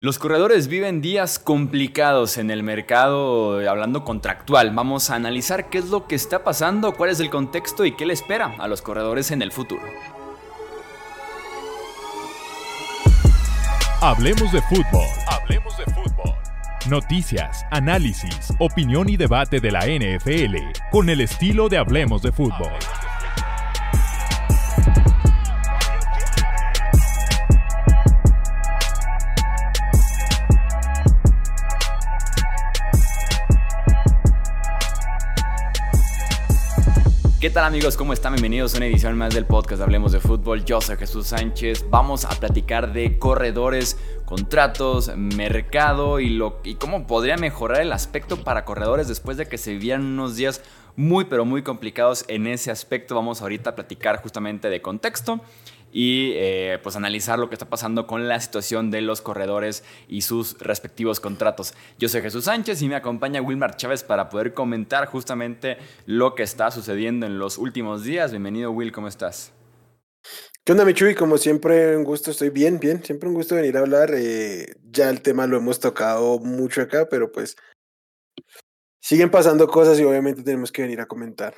Los corredores viven días complicados en el mercado, hablando contractual. Vamos a analizar qué es lo que está pasando, cuál es el contexto y qué le espera a los corredores en el futuro. Hablemos de fútbol. Hablemos de fútbol. Noticias, análisis, opinión y debate de la NFL con el estilo de Hablemos de fútbol. ¿Qué tal amigos? ¿Cómo están? Bienvenidos a una edición más del podcast Hablemos de Fútbol. Yo soy Jesús Sánchez. Vamos a platicar de corredores, contratos, mercado y, lo, y cómo podría mejorar el aspecto para corredores después de que se vivieran unos días muy pero muy complicados en ese aspecto. Vamos ahorita a platicar justamente de contexto y eh, pues analizar lo que está pasando con la situación de los corredores y sus respectivos contratos. Yo soy Jesús Sánchez y me acompaña Wilmar Chávez para poder comentar justamente lo que está sucediendo en los últimos días. Bienvenido Will, ¿cómo estás? ¿Qué onda, Michuy? Como siempre, un gusto, estoy bien, bien, siempre un gusto venir a hablar. Eh, ya el tema lo hemos tocado mucho acá, pero pues siguen pasando cosas y obviamente tenemos que venir a comentar.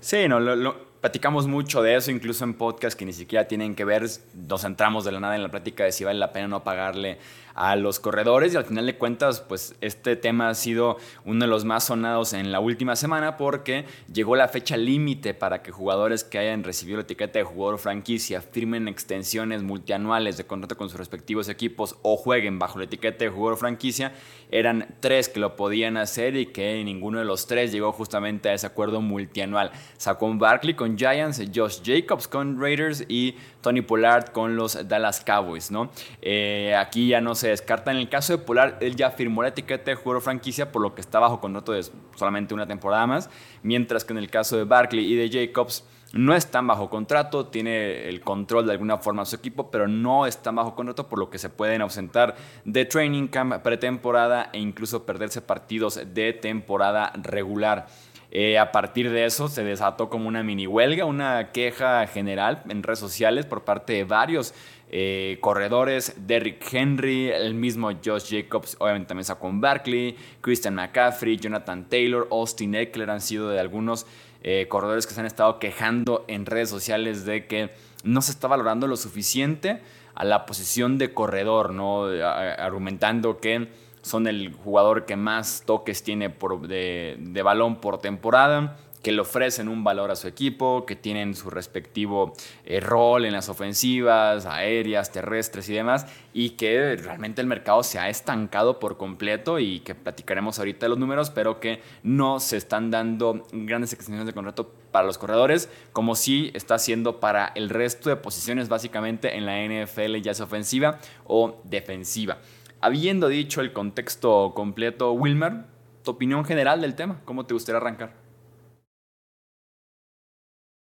Sí, no, lo, platicamos mucho de eso, incluso en podcast que ni siquiera tienen que ver, nos centramos de la nada en la plática de si vale la pena no pagarle a los corredores y al final de cuentas, pues este tema ha sido uno de los más sonados en la última semana porque llegó la fecha límite para que jugadores que hayan recibido la etiqueta de jugador franquicia firmen extensiones multianuales de contrato con sus respectivos equipos o jueguen bajo la etiqueta de jugador franquicia. Eran tres que lo podían hacer y que ninguno de los tres llegó justamente a ese acuerdo multianual. Sacó un Barkley con Giants, Josh Jacobs con Raiders y Tony Pollard con los Dallas Cowboys, ¿no? Eh, aquí ya no se descarta. En el caso de Pollard, él ya firmó la etiqueta de jugador franquicia, por lo que está bajo contrato de solamente una temporada más, mientras que en el caso de Barkley y de Jacobs, no están bajo contrato, tiene el control de alguna forma su equipo, pero no están bajo contrato, por lo que se pueden ausentar de training camp, pretemporada e incluso perderse partidos de temporada regular. Eh, a partir de eso se desató como una mini huelga, una queja general en redes sociales por parte de varios eh, corredores, Derrick Henry, el mismo Josh Jacobs, obviamente también sacó un Barkley, Christian McCaffrey, Jonathan Taylor, Austin Eckler han sido de algunos eh, corredores que se han estado quejando en redes sociales de que no se está valorando lo suficiente a la posición de corredor, ¿no? argumentando que son el jugador que más toques tiene de, balón por temporada, que le ofrecen un valor a su equipo, que tienen su respectivo eh, rol en las ofensivas, aéreas, terrestres y demás, y que realmente el mercado se ha estancado por completo y que platicaremos ahorita de los números, pero que no se están dando grandes extensiones de contrato para los corredores, como sí está haciendo para el resto de posiciones básicamente en la NFL, ya sea ofensiva o defensiva. Habiendo dicho el contexto completo, Wilmer, tu opinión general del tema, ¿cómo te gustaría arrancar?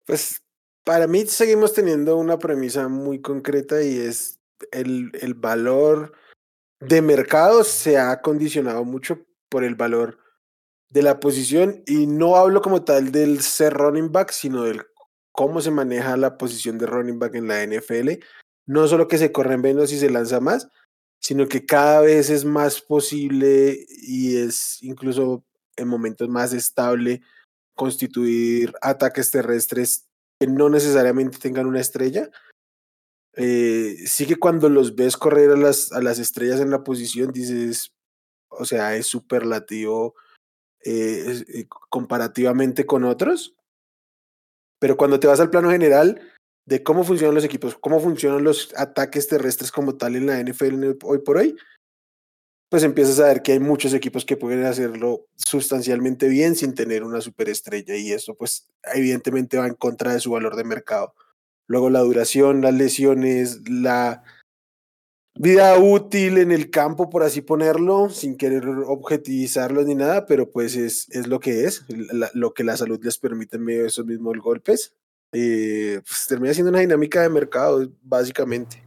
Pues para mí seguimos teniendo una premisa muy concreta y es el, el valor de mercado se ha condicionado mucho por el valor de la posición y no hablo como tal del ser running back, sino del cómo se maneja la posición de running back en la NFL. No solo que se corren menos y se lanza más, sino que cada vez es más posible y es incluso en momentos más estable constituir ataques terrestres que no necesariamente tengan una estrella. Eh, sí que cuando los ves correr a las, a las estrellas en la posición, dices, o sea, es superlativo eh, eh, comparativamente con otros. Pero cuando te vas al plano general, de cómo funcionan los equipos, cómo funcionan los ataques terrestres como tal en la NFL hoy por hoy, pues empiezas a ver que hay muchos equipos que pueden hacerlo sustancialmente bien sin tener una superestrella y esto pues evidentemente va en contra de su valor de mercado. Luego la duración, las lesiones, la vida útil en el campo, por así ponerlo, sin querer objetivizarlos ni nada, pero pues es, es lo que es, lo que la salud les permite en medio de esos mismos golpes. Eh, pues termina siendo una dinámica de mercado, básicamente.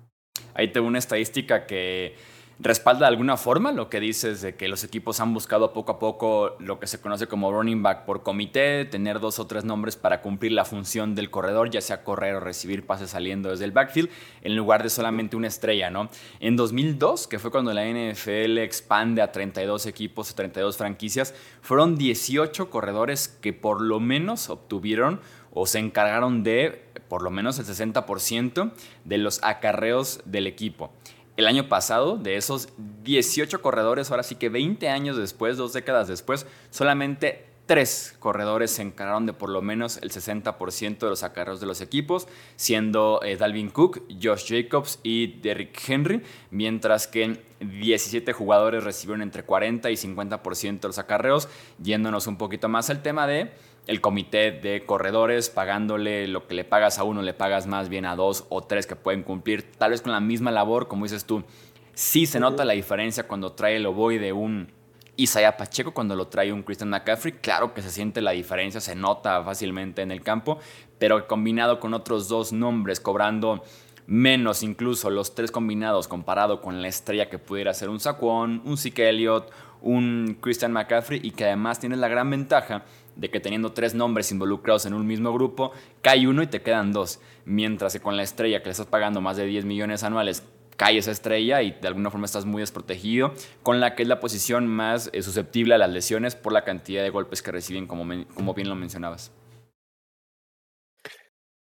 Ahí tengo una estadística que respalda de alguna forma lo que dices de que los equipos han buscado poco a poco lo que se conoce como running back por comité, tener dos o tres nombres para cumplir la función del corredor, ya sea correr o recibir pases saliendo desde el backfield, en lugar de solamente una estrella, ¿no? En 2002, que fue cuando la NFL expande a 32 equipos o 32 franquicias, fueron 18 corredores que por lo menos obtuvieron o se encargaron de por lo menos el 60% de los acarreos del equipo. El año pasado, de esos 18 corredores, ahora sí que 20 años después, dos décadas después, solamente tres corredores se encargaron de por lo menos el 60% de los acarreos de los equipos, siendo eh, Dalvin Cook, Josh Jacobs y Derrick Henry, mientras que 17 jugadores recibieron entre 40 y 50% de los acarreos, yéndonos un poquito más al tema de el comité de corredores, pagándole lo que le pagas a uno, le pagas más bien a dos o tres que pueden cumplir, tal vez con la misma labor, como dices tú. Sí se nota la diferencia cuando trae el oboe de un Isaiah Pacheco, cuando lo trae un Christian McCaffrey. Claro que se siente la diferencia, se nota fácilmente en el campo, pero combinado con otros dos nombres, cobrando menos incluso los tres combinados comparado con la estrella que pudiera ser un Saquon, un Zeke Elliott, un Christian McCaffrey y que además tiene la gran ventaja de que teniendo tres nombres involucrados en un mismo grupo, cae uno y te quedan dos. Mientras que con la estrella que le estás pagando más de 10 millones anuales, cae esa estrella y de alguna forma estás muy desprotegido, con la que es la posición más eh, susceptible a las lesiones por la cantidad de golpes que reciben, como, como bien lo mencionabas.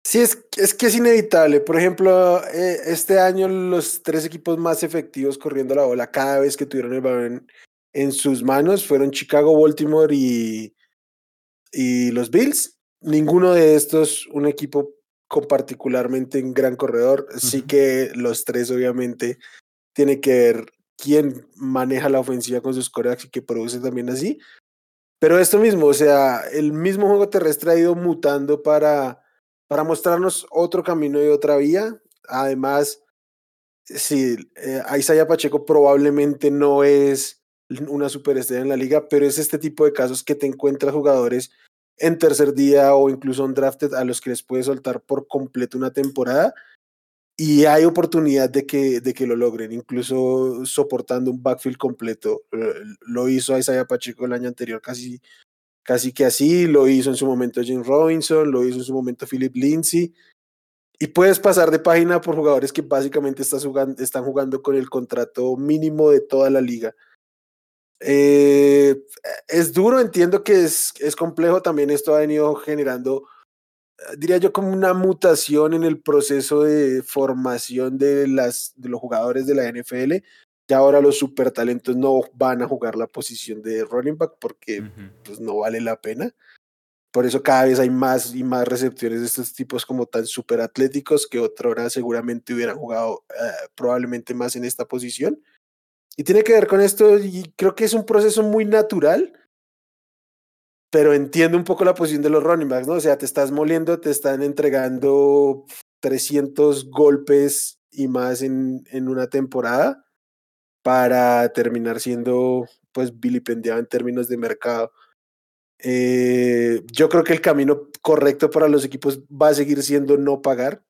Sí, es, es que es inevitable. Por ejemplo, eh, este año los tres equipos más efectivos corriendo la bola cada vez que tuvieron el balón en sus manos fueron Chicago, Baltimore y, y los Bills. Ninguno de estos, un equipo con particularmente un gran corredor. Sí que los tres, obviamente, tiene que ver quién maneja la ofensiva con sus corebacks y que produce también así. Pero esto mismo, o sea, el mismo juego terrestre ha ido mutando para, para mostrarnos otro camino y otra vía. Además, sí, eh, Isaiah Pacheco probablemente no es una superestrella en la liga, pero es este tipo de casos que te encuentras jugadores en tercer día o incluso un drafted a los que les puedes soltar por completo una temporada y hay oportunidad de que, de que lo logren, incluso soportando un backfield completo. Lo hizo Isaiah Pacheco el año anterior casi, casi que así, lo hizo en su momento Jim Robinson, lo hizo en su momento Philip Lindsay. Y puedes pasar de página por jugadores que básicamente jugando, están jugando con el contrato mínimo de toda la liga. Eh, es duro, entiendo que es, es complejo, también esto ha venido generando, eh, diría yo, como una mutación en el proceso de formación de, las, de los jugadores de la NFL. Ya ahora los super talentos no van a jugar la posición de running back porque pues, no vale la pena. Por eso cada vez hay más y más recepciones de estos tipos como tan super atléticos que otra hora seguramente hubieran jugado eh, probablemente más en esta posición. Y tiene que ver con esto, y creo que es un proceso muy natural, pero entiendo un poco la posición de los running backs, ¿no? O sea, te estás moliendo, te están entregando 300 golpes y más en, en una temporada para terminar siendo, pues, vilipendiado en términos de mercado. Eh, yo creo que el camino correcto para los equipos va a seguir siendo no pagar.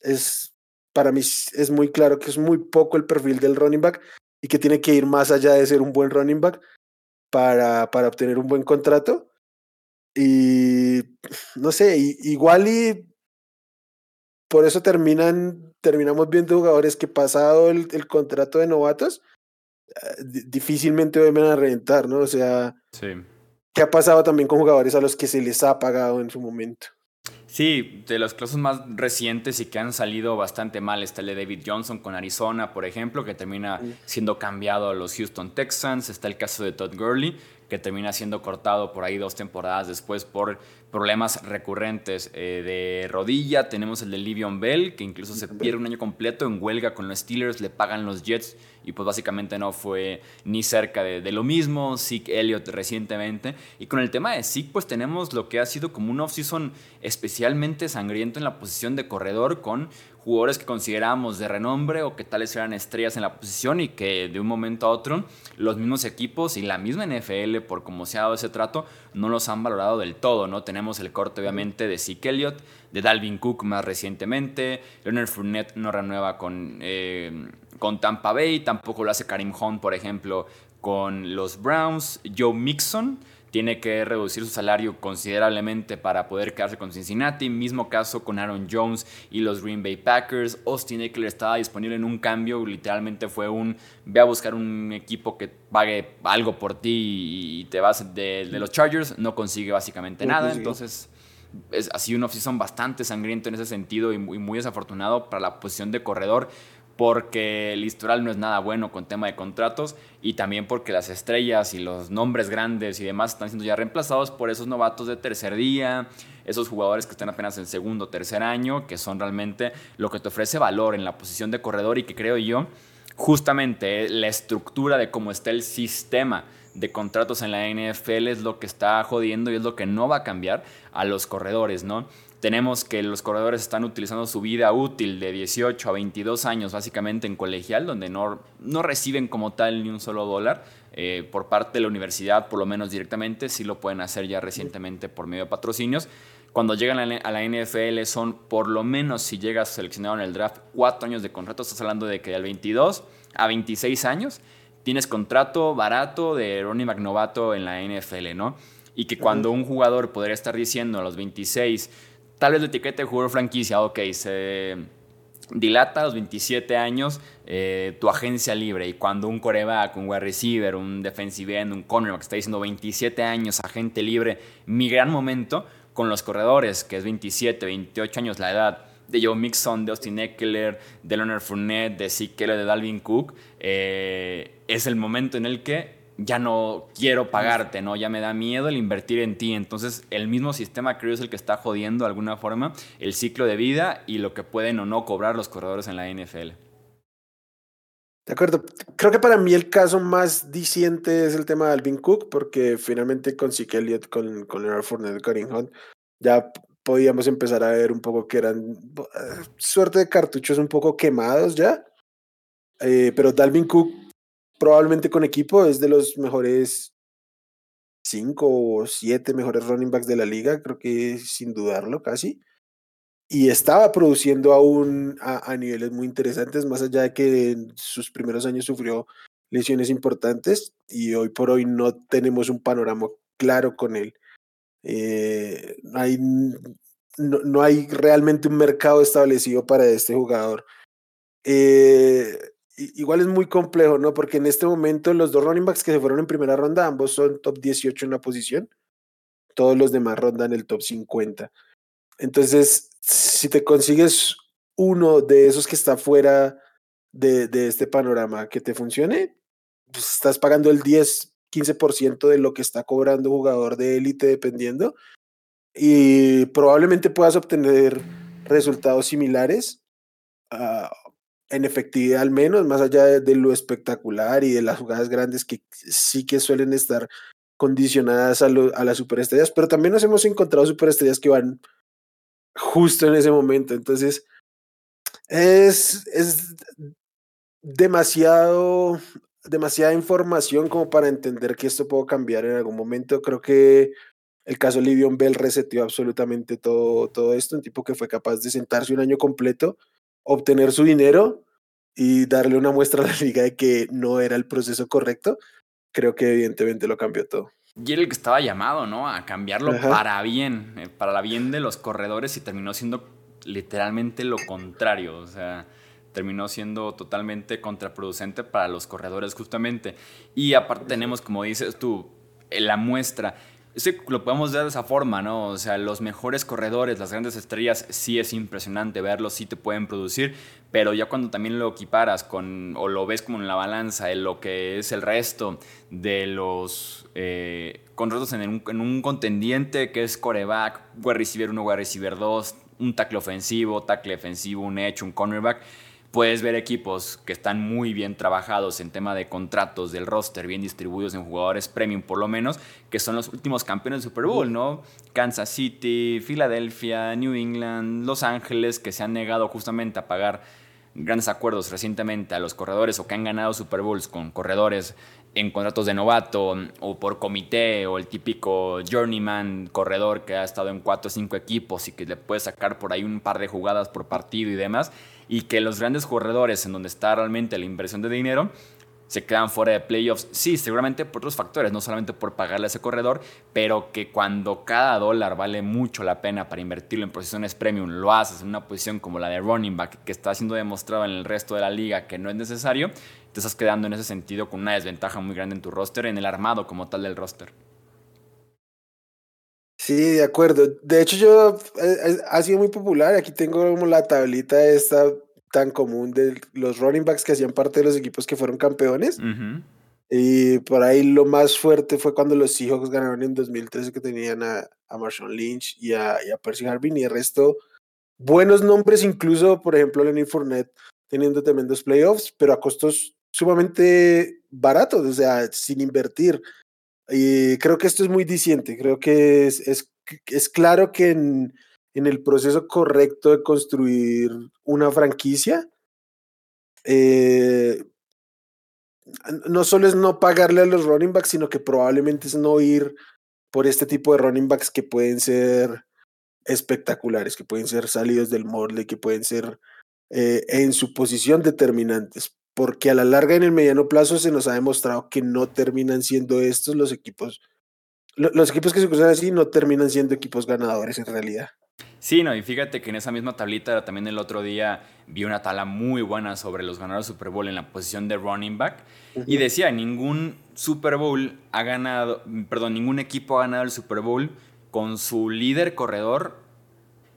Es, para mí es muy claro que es muy poco el perfil del running back y que tiene que ir más allá de ser un buen running back para, para obtener un buen contrato. Y no sé, igual y por eso terminan, terminamos viendo jugadores que pasado el, el contrato de novatos, eh, difícilmente vuelven a reventar, ¿no? O sea, sí. ¿qué ha pasado también con jugadores a los que se les ha pagado en su momento? Sí, de los casos más recientes y que han salido bastante mal está el de David Johnson con Arizona, por ejemplo, que termina siendo cambiado a los Houston Texans. Está el caso de Todd Gurley, que termina siendo cortado por ahí dos temporadas después por problemas recurrentes eh, de rodilla. Tenemos el de Livion Bell, que incluso se pierde un año completo en huelga con los Steelers, le pagan los Jets y pues básicamente no fue ni cerca de, lo mismo. Zeke Elliott recientemente. Y con el tema de Zeke, pues tenemos lo que ha sido como un off-season especialmente sangriento en la posición de corredor con jugadores que considerábamos de renombre o que tales eran estrellas en la posición y que de un momento a otro los mismos equipos y la misma NFL, por cómo se ha dado ese trato, no los han valorado del todo, ¿no? Tenemos el corte obviamente de Zeke Elliott, de Dalvin Cook más recientemente, Leonard Fournette no renueva con, eh, con Tampa Bay, tampoco lo hace Karim Hunt, por ejemplo, con los Browns, Joe Mixon, tiene que reducir su salario considerablemente para poder quedarse con Cincinnati. Mismo caso con Aaron Jones y los Green Bay Packers. Austin Eckler estaba disponible en un cambio, literalmente fue un ve a buscar un equipo que pague algo por ti y te vas de, los Chargers, no consigue básicamente nada. Entonces es, ha sido un off-season bastante sangriento en ese sentido y muy, muy desafortunado para la posición de corredor porque el historial no es nada bueno con tema de contratos y también porque las estrellas y los nombres grandes y demás están siendo ya reemplazados por esos novatos de tercer día, esos jugadores que están apenas en segundo o tercer año, que son realmente lo que te ofrece valor en la posición de corredor y que creo yo, justamente la estructura de cómo está el sistema de contratos en la NFL es lo que está jodiendo y es lo que no va a cambiar a los corredores, ¿no? Tenemos que los corredores están utilizando su vida útil de 18 a 22 años básicamente en colegial, donde no, no reciben como tal ni un solo dólar eh, por parte de la universidad, por lo menos directamente, sí lo pueden hacer ya recientemente por medio de patrocinios. Cuando llegan a la NFL son por lo menos, si llegas seleccionado en el draft, cuatro años de contrato, estás hablando de que del 22 a 26 años tienes contrato barato de Ronnie McNovato en la NFL, ¿no? Y que cuando un jugador podría estar diciendo a los 26, Tal vez la etiqueta de jugador franquicia, ok, se dilata a los 27 años eh, tu agencia libre y cuando un coreback, un wide receiver, un defensive end, un cornerback está diciendo 27 años agente libre, mi gran momento con los corredores, que es 27, 28 años la edad de Joe Mixon, de Austin Eckler, de Leonard Fournette, de Zeke de Dalvin Cook, eh, es el momento en el que ya no quiero pagarte, ¿no? Ya me da miedo el invertir en ti. Entonces, el mismo sistema creo es el que está jodiendo de alguna forma el ciclo de vida y lo que pueden o no cobrar los corredores en la NFL. De acuerdo. Creo que para mí el caso más diciente es el tema de Alvin Cook, porque finalmente con Zeke Elliott, con, con Leonard Fournette, Karim Hunt, ya podíamos empezar a ver un poco que eran eh, suerte de cartuchos un poco quemados ya. Eh, pero Dalvin Cook probablemente con equipo es de los mejores cinco o siete mejores running backs de la liga, creo que sin dudarlo casi. Y estaba produciendo aún a, niveles muy interesantes, más allá de que en sus primeros años sufrió lesiones importantes y hoy por hoy no tenemos un panorama claro con él. Eh, hay, no, no, hay realmente un mercado establecido para este jugador. Eh, igual es muy complejo, ¿no? Porque en este momento los dos running backs que se fueron en primera ronda, ambos son top 18 en la posición. Todos los demás rondan el top 50. Entonces, si te consigues uno de esos que está fuera de, de este panorama que te funcione, pues estás pagando el 10, 15% de lo que está cobrando un jugador de élite dependiendo. Y probablemente puedas obtener resultados similares. En efectividad al menos, más allá de, lo espectacular y de las jugadas grandes que sí que suelen estar condicionadas a, a las superestrellas, pero también nos hemos encontrado superestrellas que van justo en ese momento. Entonces, es, es demasiado, demasiada información como para entender que esto puede cambiar en algún momento. Creo que el caso Livion Bell reseteó absolutamente todo, todo esto, un tipo que fue capaz de sentarse un año completo obtener su dinero y darle una muestra a la liga de que no era el proceso correcto, creo que evidentemente lo cambió todo. Y era el que estaba llamado, ¿no? A cambiarlo para bien, eh, para la bien de los corredores y terminó siendo literalmente lo contrario, o sea, terminó siendo totalmente contraproducente para los corredores justamente. Y aparte tenemos, como dices tú, la muestra Sí, lo podemos ver de esa forma, ¿no? O sea, los mejores corredores, las grandes estrellas, sí es impresionante verlos, sí te pueden producir, pero ya cuando también lo equiparas con, o lo ves como en la balanza, en lo que es el resto de los eh, contratos en un, en un, contendiente que es coreback, wide receiver 1, wide receiver 2, un tackle ofensivo, tackle defensivo, un edge, un cornerback, puedes ver equipos que están muy bien trabajados en tema de contratos del roster, bien distribuidos en jugadores premium por lo menos, que son los últimos campeones del Super Bowl, ¿no? Kansas City, Filadelfia, New England, Los Ángeles, que se han negado justamente a pagar grandes acuerdos recientemente a los corredores o que han ganado Super Bowls con corredores en contratos de novato o por comité o el típico journeyman corredor que ha estado en cuatro o cinco equipos y que le puede sacar por ahí un par de jugadas por partido y demás y que los grandes corredores en donde está realmente la inversión de dinero se quedan fuera de playoffs. Sí, seguramente por otros factores, no solamente por pagarle a ese corredor, pero que cuando cada dólar vale mucho la pena para invertirlo en posiciones premium, lo haces en una posición como la de running back, que está siendo demostrado en el resto de la liga que no es necesario, te estás quedando en ese sentido con una desventaja muy grande en tu roster, en el armado como tal del roster. Sí, de acuerdo. De hecho, yo eh, eh, ha sido muy popular. Aquí tengo como la tablita esta tan común de los running backs que hacían parte de los equipos que fueron campeones. Y por ahí lo más fuerte fue cuando los Seahawks ganaron en 2013 que tenían a, a Marshawn Lynch y a, y a, Percy Harvin y el resto buenos nombres, incluso por ejemplo Lenny Fournette teniendo tremendos playoffs, pero a costos sumamente baratos, o sea, sin invertir. Y creo que esto es muy diciente, creo que es, es, es claro que en, en el proceso correcto de construir una franquicia, eh, no solo es no pagarle a los running backs, sino que probablemente es no ir por este tipo de running backs que pueden ser espectaculares, que pueden ser salidos del molde, que pueden ser eh, en su posición determinantes, porque a la larga en el mediano plazo se nos ha demostrado que no terminan siendo estos los equipos, los equipos que se cruzan así no terminan siendo equipos ganadores en realidad. Sí, no, y fíjate que en esa misma tablita también el otro día vi una tabla muy buena sobre los ganadores de Super Bowl en la posición de running back. Y decía, ningún Super Bowl ha ganado, perdón, ningún equipo ha ganado el Super Bowl con su líder corredor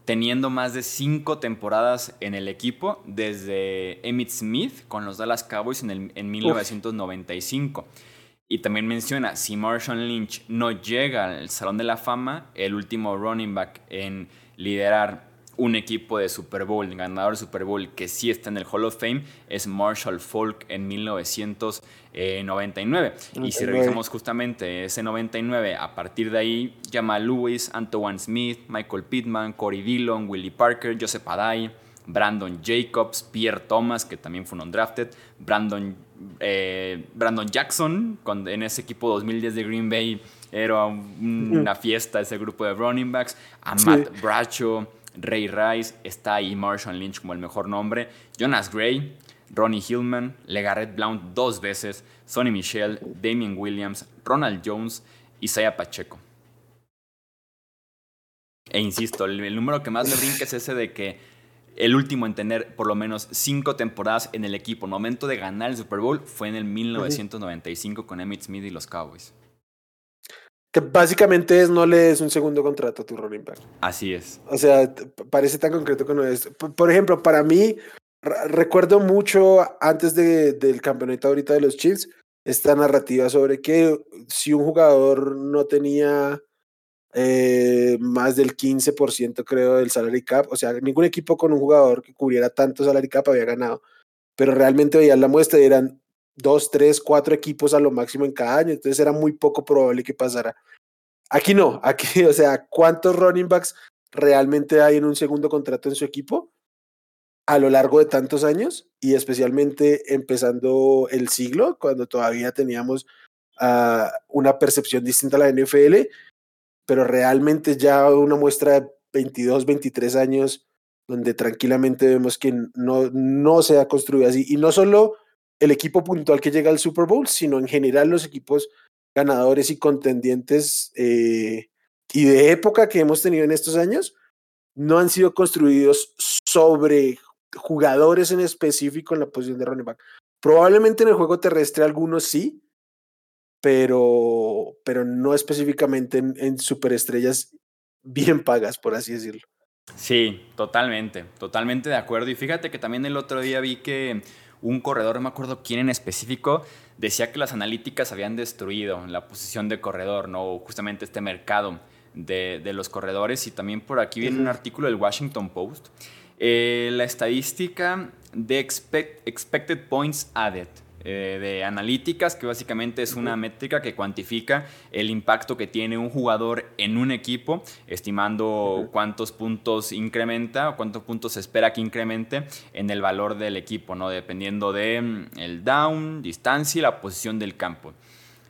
teniendo más de cinco temporadas en el equipo desde Emmitt Smith con los Dallas Cowboys en, el, en 1995. Y también menciona, si Marshall Lynch no llega al Salón de la Fama, el último running back en liderar un equipo de Super Bowl, ganador de Super Bowl, que sí está en el Hall of Fame, es Marshall Falk en 1999. Y si revisamos justamente ese 99, a partir de ahí, llama Lewis, Antoine Smith, Michael Pittman, Corey Dillon, Willie Parker, Joseph Adai, Brandon Jacobs, Pierre Thomas, que también fue un undrafted, Brandon, eh, Brandon Jackson, en ese equipo 2010 de Green Bay era una fiesta ese grupo de running backs. A Matt Bracho, Ray Rice, está ahí Marshall Lynch como el mejor nombre. Jonas Gray, Ronnie Hillman, Legarrette Blount dos veces, Sonny Michel, Damien Williams, Ronald Jones, Isaiah Pacheco. E insisto, el, número que más me brinca es ese de que el último en tener por lo menos cinco temporadas en el equipo, el momento de ganar el Super Bowl, fue en el 1995 con Emmitt Smith y los Cowboys. Que básicamente es no le des un segundo contrato a tu running back. Así es. O sea, parece tan concreto que no es. Por ejemplo, para mí, recuerdo mucho antes de, del campeonato ahorita de los Chiefs, esta narrativa sobre que si un jugador no tenía eh, más del 15% creo del salary cap, o sea, ningún equipo con un jugador que cubriera tanto salary cap había ganado, pero realmente veían la muestra y eran dos, tres, cuatro equipos a lo máximo en cada año, entonces era muy poco probable que pasara. Aquí no, aquí, o sea, ¿cuántos running backs realmente hay en un segundo contrato en su equipo a lo largo de tantos años? Y especialmente empezando el siglo, cuando todavía teníamos uh, una percepción distinta a la NFL, pero realmente ya una muestra de 22, 23 años donde tranquilamente vemos que no, no se ha construido así. Y no solo el equipo puntual que llega al Super Bowl, sino en general los equipos ganadores y contendientes eh, y de época que hemos tenido en estos años, no han sido construidos sobre jugadores en específico en la posición de running back. Probablemente en el juego terrestre algunos sí, pero, pero no específicamente en, en superestrellas bien pagas, por así decirlo. Sí, totalmente, totalmente de acuerdo. Y fíjate que también el otro día vi que un corredor, no me acuerdo quién en específico, decía que las analíticas habían destruido la posición de corredor, ¿no? Justamente este mercado de, los corredores. Y también por aquí viene un artículo del Washington Post. Eh, la estadística de Expected Points Added. Eh, de analíticas, que básicamente es una métrica que cuantifica el impacto que tiene un jugador en un equipo, estimando cuántos puntos incrementa o cuántos puntos se espera que incremente en el valor del equipo, ¿no? dependiendo de mm, el down, distancia y la posición del campo.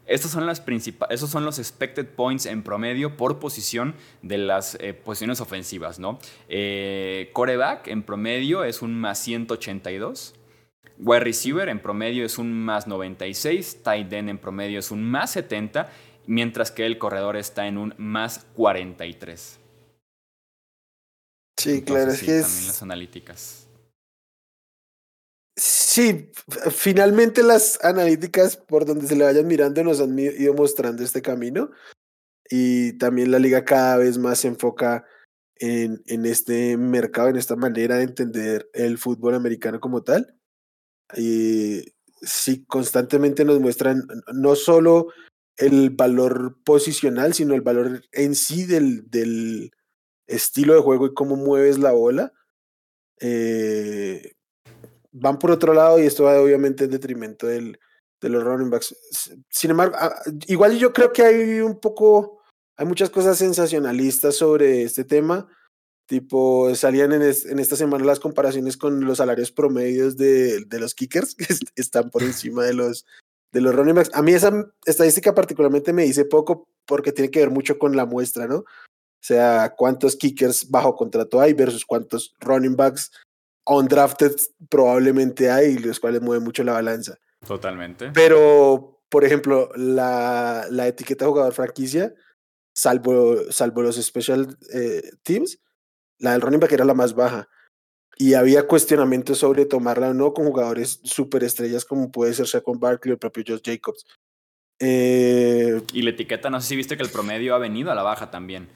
Estos son, las esos son los expected points en promedio por posición de las eh, posiciones ofensivas. ¿no? Eh, coreback en promedio es un más 182. Wide receiver en promedio es un más 96, tight end en promedio es un más 70, mientras que el corredor está en un más 43. Sí, claro, es que también las analíticas. Sí, finalmente las analíticas por donde se le vayan mirando nos han ido mostrando este camino y también la liga cada vez más se enfoca en, en este mercado, en esta manera de entender el fútbol americano como tal. Y sí, constantemente nos muestran no solo el valor posicional, sino el valor en sí del, del estilo de juego y cómo mueves la bola. Eh, van por otro lado y esto va obviamente en detrimento del, de los running backs. Sin embargo, ah, igual yo creo que hay un poco, hay muchas cosas sensacionalistas sobre este tema. Tipo, salían en, en, esta semana las comparaciones con los salarios promedios de, de, los kickers, que están por encima de los, de los running backs. A mí esa estadística particularmente me dice poco porque tiene que ver mucho con la muestra, ¿no? O sea, cuántos kickers bajo contrato hay versus cuántos running backs undrafted probablemente hay, los cuales mueven mucho la balanza. Totalmente. Pero, por ejemplo, la, la etiqueta jugador franquicia, salvo, salvo los special eh, teams, la del running back era la más baja. Y había cuestionamientos sobre tomarla o no con jugadores superestrellas como puede ser Shaquan Barkley o el propio Josh Jacobs. Eh, y la etiqueta, no sé si viste que el promedio ha venido a la baja también.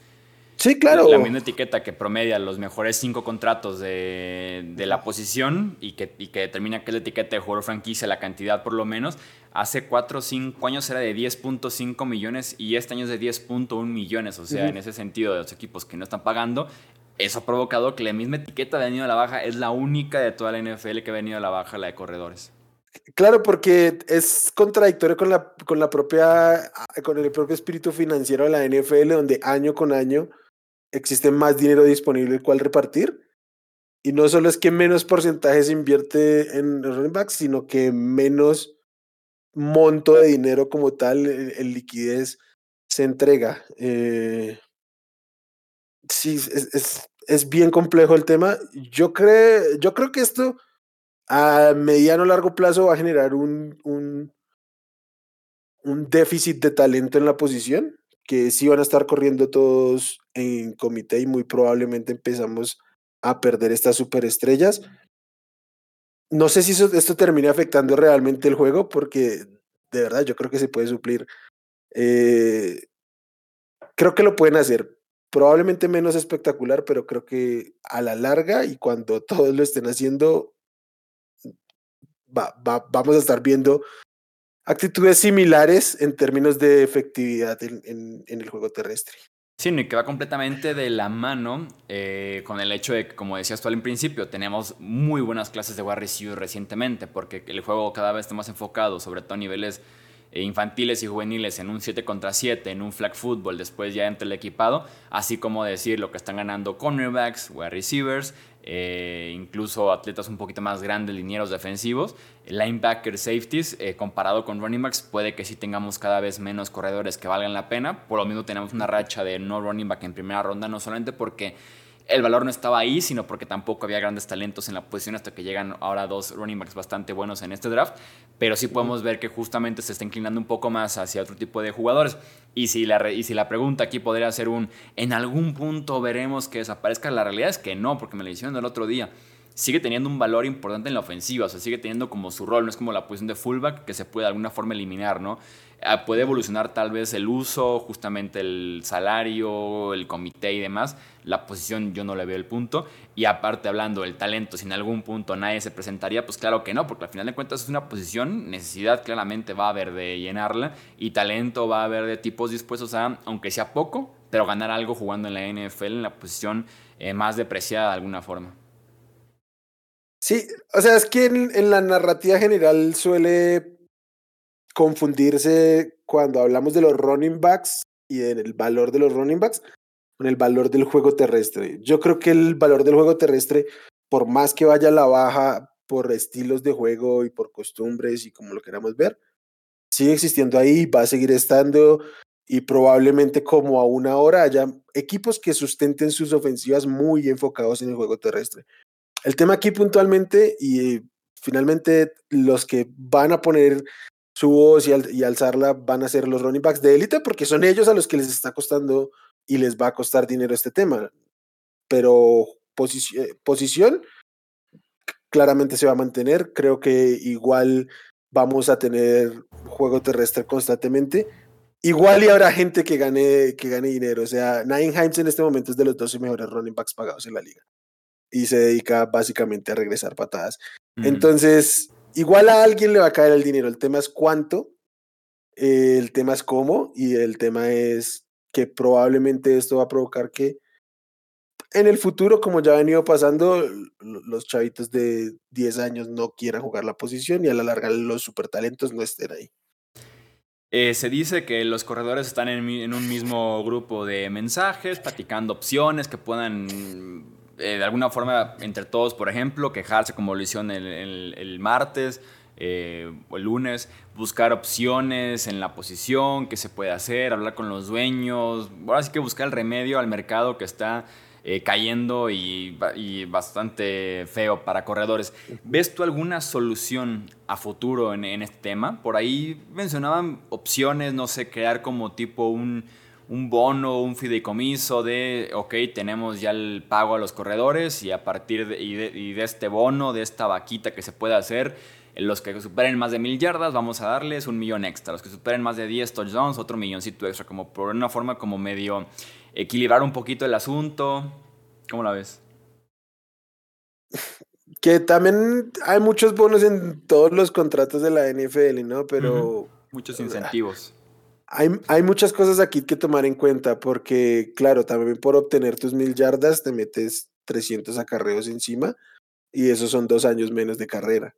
Sí, claro. La, misma etiqueta que promedia los mejores cinco contratos de, de la posición y que, y que, determina que es la etiqueta de jugador franquicia, la cantidad por lo menos. Hace cuatro o cinco años era de 10.5 millones y este año es de 10.1 millones. O sea, en ese sentido, de los equipos que no están pagando, eso ha provocado que la misma etiqueta de venido a la baja es la única de toda la NFL que ha venido a la baja, la de corredores. Claro, porque es contradictorio con la, con la propia, con el propio espíritu financiero de la NFL, donde año con año existe más dinero disponible el cual repartir. Y no solo es que menos porcentaje se invierte en running backs, sino que menos monto de dinero como tal en, liquidez se entrega. Eh, sí, es, es, es, bien complejo el tema. Yo, creo yo creo que esto a mediano o largo plazo va a generar un, un, déficit de talento en la posición que sí van a estar corriendo todos en comité y muy probablemente empezamos a perder estas superestrellas. No sé si esto termine afectando realmente el juego porque de verdad yo creo que se puede suplir. Eh, creo que lo pueden hacer. Probablemente menos espectacular, pero creo que a la larga y cuando todos lo estén haciendo, va, va, vamos a estar viendo actitudes similares en términos de efectividad en, el juego terrestre. Sí, y que va completamente de la mano eh, con el hecho de que, como decías tú al principio, tenemos muy buenas clases de wide receiver recientemente, porque el juego cada vez está más enfocado, sobre todo a niveles infantiles y juveniles, en un 7 contra 7, en un flag football, después ya entre el equipado, así como decir lo que están ganando cornerbacks, wide receivers, eh, incluso atletas un poquito más grandes, linieros defensivos, linebacker safeties, eh, comparado con running backs, puede que sí tengamos cada vez menos corredores que valgan la pena. Por lo mismo tenemos una racha de no running back en primera ronda, no solamente porque el valor no estaba ahí, sino porque tampoco había grandes talentos en la posición hasta que llegan ahora dos running backs bastante buenos en este draft, pero sí podemos ver que justamente se está inclinando un poco más hacia otro tipo de jugadores. Y si la, y si la pregunta aquí podría ser un, en algún punto veremos que desaparezca, la realidad es que no, porque me lo hicieron el otro día sigue teniendo un valor importante en la ofensiva, o sea, sigue teniendo como su rol, no es como la posición de fullback que se puede de alguna forma eliminar, ¿no? Ah, puede evolucionar tal vez el uso, justamente el salario, el comité y demás. La posición yo no le veo el punto. Y aparte hablando del talento, si en algún punto nadie se presentaría, pues claro que no, porque al final de cuentas es una posición, necesidad claramente va a haber de llenarla y talento va a haber de tipos dispuestos a, aunque sea poco, pero ganar algo jugando en la NFL en la posición eh, más depreciada de alguna forma. Sí, o sea, es que en, la narrativa general suele confundirse cuando hablamos de los running backs y del valor de los running backs con el valor del juego terrestre. Yo creo que el valor del juego terrestre, por más que vaya a la baja por estilos de juego y por costumbres y como lo queramos ver, sigue existiendo ahí, va a seguir estando y probablemente como aún ahora haya equipos que sustenten sus ofensivas muy enfocados en el juego terrestre. El tema aquí puntualmente y finalmente los que van a poner su voz y, alzarla van a ser los running backs de élite porque son ellos a los que les está costando y les va a costar dinero este tema. Pero eh, posición claramente se va a mantener. Creo que igual vamos a tener juego terrestre constantemente. Igual y habrá gente que gane, que gane dinero. O sea, Nine en este momento es de los 12 mejores running backs pagados en la liga y se dedica básicamente a regresar patadas. Entonces, igual a alguien le va a caer el dinero. El tema es cuánto, el tema es cómo y el tema es que probablemente esto va a provocar que en el futuro, como ya ha venido pasando, los chavitos de 10 años no quieran jugar la posición y a la larga los super talentos no estén ahí. Eh, se dice que los corredores están en, en, un mismo grupo de mensajes, platicando opciones que puedan eh, de alguna forma entre todos, por ejemplo, quejarse como lo hicieron el, martes eh, o el lunes, buscar opciones en la posición, qué se puede hacer, hablar con los dueños, ahora sí que buscar el remedio al mercado que está eh, cayendo y, y, bastante feo para corredores. ¿Ves tú alguna solución a futuro en, en este tema? Por ahí mencionaban opciones, no sé, crear como tipo un un bono, un fideicomiso de, ok, tenemos ya el pago a los corredores y a partir de, y de, este bono, de esta vaquita que se puede hacer, los que superen más de mil yardas vamos a darles un millón extra, los que superen más de 10 touchdowns, otro milloncito extra, como por una forma como medio equilibrar un poquito el asunto. ¿Cómo la ves? Que también hay muchos bonos en todos los contratos de la NFL, ¿no? Pero... Muchos incentivos. Hay, muchas cosas aquí que tomar en cuenta porque, claro, también por obtener tus mil yardas te metes 300 acarreos encima y esos son dos años menos de carrera.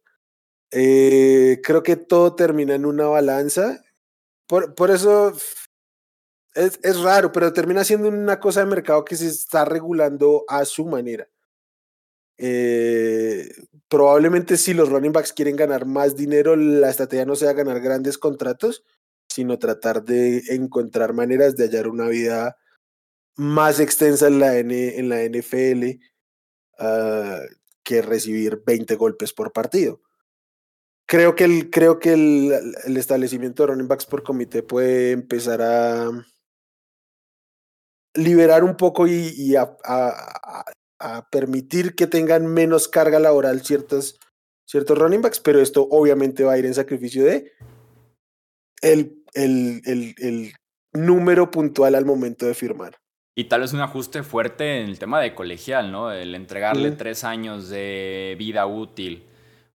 Eh, creo que todo termina en una balanza. Por, por eso es, es, raro, pero termina siendo una cosa de mercado que se está regulando a su manera. Eh, probablemente si los running backs quieren ganar más dinero, la estrategia no sea ganar grandes contratos, sino tratar de encontrar maneras de hallar una vida más extensa en la, en la NFL ah, que recibir 20 golpes por partido. Creo que, el, creo que el, el establecimiento de running backs por comité puede empezar a liberar un poco y, a, a, permitir que tengan menos carga laboral ciertos, ciertos running backs, pero esto obviamente va a ir en sacrificio de el el, el, el número puntual al momento de firmar. Y tal vez un ajuste fuerte en el tema de colegial, ¿no? El entregarle tres años de vida útil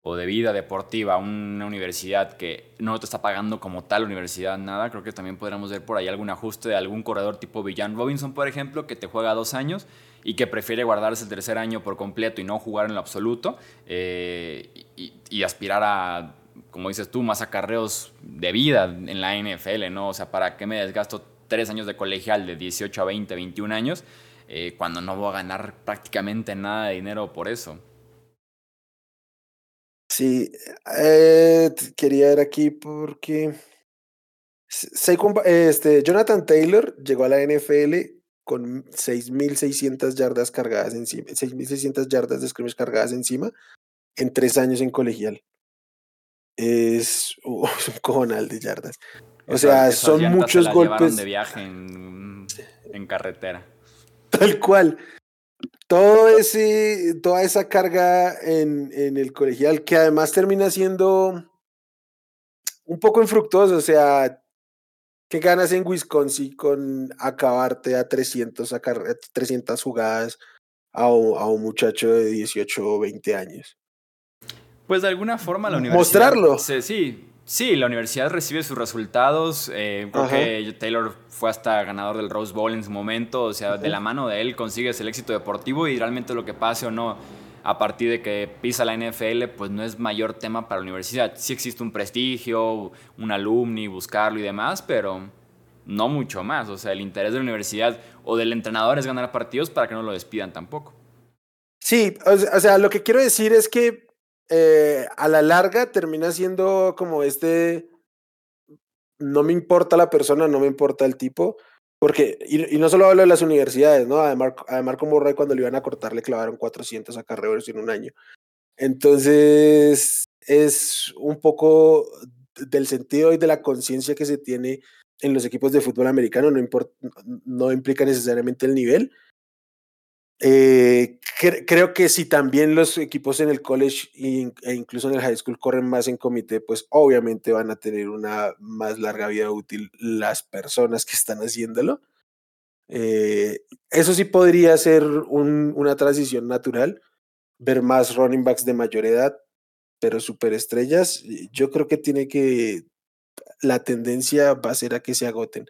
o de vida deportiva a una universidad que no te está pagando como tal universidad nada, creo que también podríamos ver por ahí algún ajuste de algún corredor tipo Villan Robinson, por ejemplo, que te juega dos años y que prefiere guardarse el tercer año por completo y no jugar en lo absoluto eh, y aspirar a como dices tú, más acarreos de vida en la NFL, ¿no? O sea, ¿para qué me desgasto tres años de colegial de 18 a 20, 21 años eh, cuando no voy a ganar prácticamente nada de dinero por eso? Sí, eh, quería ver aquí porque este, Jonathan Taylor llegó a la NFL con 6.600 yardas cargadas encima, 6.600 yardas de scrimmage cargadas encima en tres años en colegial es, un cojonal de yardas. O sea, son muchos golpes. de viaje en, carretera. Tal cual. Todo ese, toda esa carga en, en el colegial, que además termina siendo un poco infructuoso. O sea, ¿qué ganas en Wisconsin con acabarte a 300, a 300 jugadas a a un muchacho de 18 o 20 años? Pues de alguna forma la universidad... Mostrarlo. Sí, sí, la universidad recibe sus resultados. Eh, creo que Taylor fue hasta ganador del Rose Bowl en su momento. O sea, de la mano de él consigues el éxito deportivo y realmente lo que pase o no a partir de que pisa la NFL, pues no es mayor tema para la universidad. Sí existe un prestigio, un alumni, buscarlo y demás, pero no mucho más. O sea, el interés de la universidad o del entrenador es ganar partidos para que no lo despidan tampoco. Sí, o sea, lo que quiero decir es que eh, a la larga termina siendo como este, no me importa la persona, no me importa el tipo, porque, y, no solo hablo de las universidades, ¿no? Además, además como Rey cuando le iban a cortar le clavaron 400 acarreos en un año. Entonces, es un poco del sentido y de la conciencia que se tiene en los equipos de fútbol americano, no, no implica necesariamente el nivel, eh, creo que si también los equipos en el college e incluso en el high school corren más en comité, pues obviamente van a tener una más larga vida útil las personas que están haciéndolo. Eh, eso sí podría ser una transición natural, ver más running backs de mayor edad, pero superestrellas, yo creo que tiene que, la tendencia va a ser a que se agoten.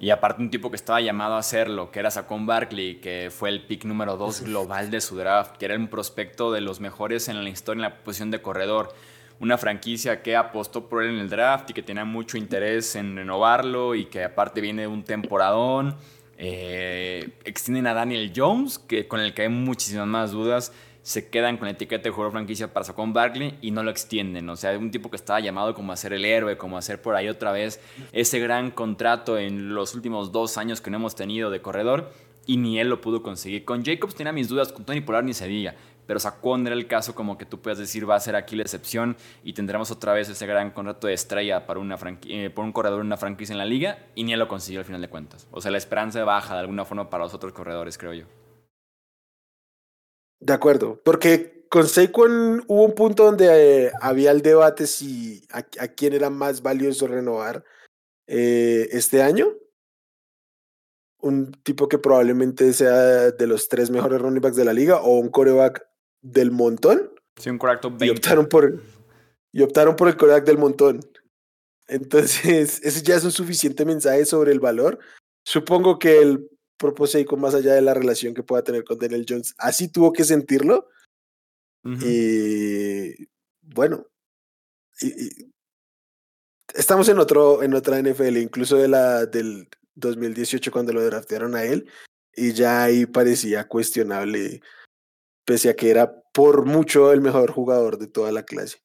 Y aparte un tipo que estaba llamado a hacerlo, que era Saquon Barkley, que fue el pick número 2 global de su draft, que era un prospecto de los mejores en la historia en la posición de corredor. Una franquicia que apostó por él en el draft y que tenía mucho interés en renovarlo y que aparte viene de un temporadón. Eh, extienden a Daniel Jones, que, con el que hay muchísimas más dudas se quedan con la etiqueta de jugador franquicia para Saquon Barkley y no lo extienden. O sea, un tipo que estaba llamado como a ser el héroe, como a ser por ahí otra vez ese gran contrato en los últimos dos años que no hemos tenido de corredor y ni él lo pudo conseguir. Con Jacobs tenía mis dudas, con Tony Polar ni se diga. Pero Saquon era el caso como que tú puedes decir va a ser aquí la excepción y tendremos otra vez ese gran contrato de estrella para una eh, por un corredor una franquicia en la liga y ni él lo consiguió al final de cuentas. O sea, la esperanza baja de alguna forma para los otros corredores, creo yo. De acuerdo, porque con Saquon hubo un punto donde eh, había el debate si a, quién era más valioso renovar eh, este año. Un tipo que probablemente sea de los tres mejores running backs de la liga o un coreback del montón. Sí, un correcto Y optaron por, y optaron por el coreback del montón. Entonces, ese ya es un suficiente mensaje sobre el valor. Supongo que el con más allá de la relación que pueda tener con Daniel Jones. Así tuvo que sentirlo. Y bueno, estamos en, otro, en otra NFL, incluso de la, del 2018 cuando lo draftearon a él, y ya ahí parecía cuestionable, pese a que era por mucho el mejor jugador de toda la clase.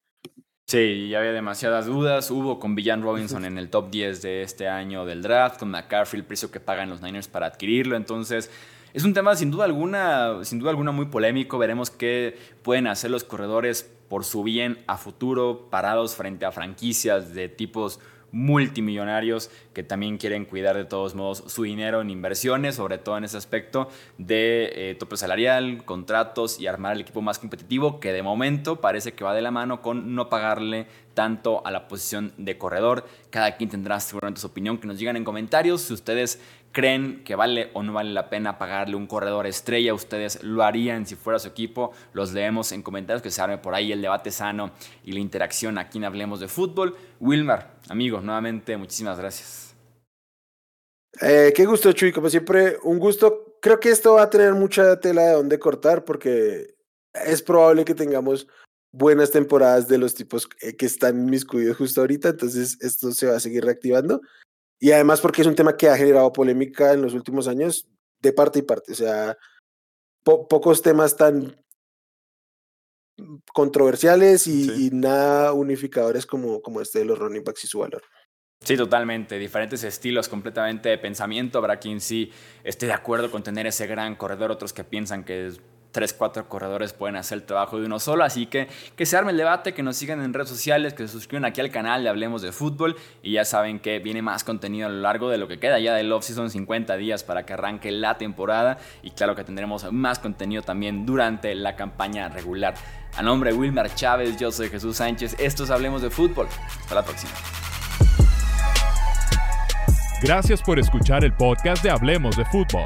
Sí, ya había demasiadas dudas. Hubo con Villan Robinson en el top 10 de este año del draft, con McCaffrey, el precio que pagan los Niners para adquirirlo. Entonces, es un tema sin duda alguna, sin duda alguna muy polémico. Veremos qué pueden hacer los corredores por su bien a futuro, parados frente a franquicias de tipos multimillonarios que también quieren cuidar de todos modos su dinero en inversiones, sobre todo en ese aspecto de eh, tope salarial, contratos y armar el equipo más competitivo, que de momento parece que va de la mano con no pagarle tanto a la posición de corredor. Cada quien tendrá seguramente su opinión, que nos digan en comentarios si ustedes creen que vale o no vale la pena pagarle un corredor estrella, ustedes lo harían si fuera su equipo, los leemos en comentarios que se arme por ahí el debate sano y la interacción aquí en Hablemos de Fútbol. Wilmar, amigos, nuevamente muchísimas gracias. Eh, qué gusto, Chuy, como siempre, un gusto. Creo que esto va a tener mucha tela de dónde cortar porque es probable que tengamos buenas temporadas de los tipos eh, que están en mis cuidados justo ahorita, entonces esto se va a seguir reactivando. Y además porque es un tema que ha generado polémica en los últimos años de parte y parte. O sea, pocos temas tan controversiales y, nada unificadores como, como este de los running backs y su valor. Sí, totalmente. Diferentes estilos completamente de pensamiento. Habrá quien sí esté de acuerdo con tener ese gran corredor, otros que piensan que es tres, cuatro corredores pueden hacer el trabajo de uno solo. Así que que se arme el debate, que nos sigan en redes sociales, que se suscriban aquí al canal de Hablemos de Fútbol. Y ya saben que viene más contenido a lo largo de lo que queda ya del off-season, 50 días para que arranque la temporada. Y claro que tendremos más contenido también durante la campaña regular. A nombre de Wilmar Chávez, yo soy Jesús Sánchez. Estos Hablemos de Fútbol. Hasta la próxima. Gracias por escuchar el podcast de Hablemos de Fútbol.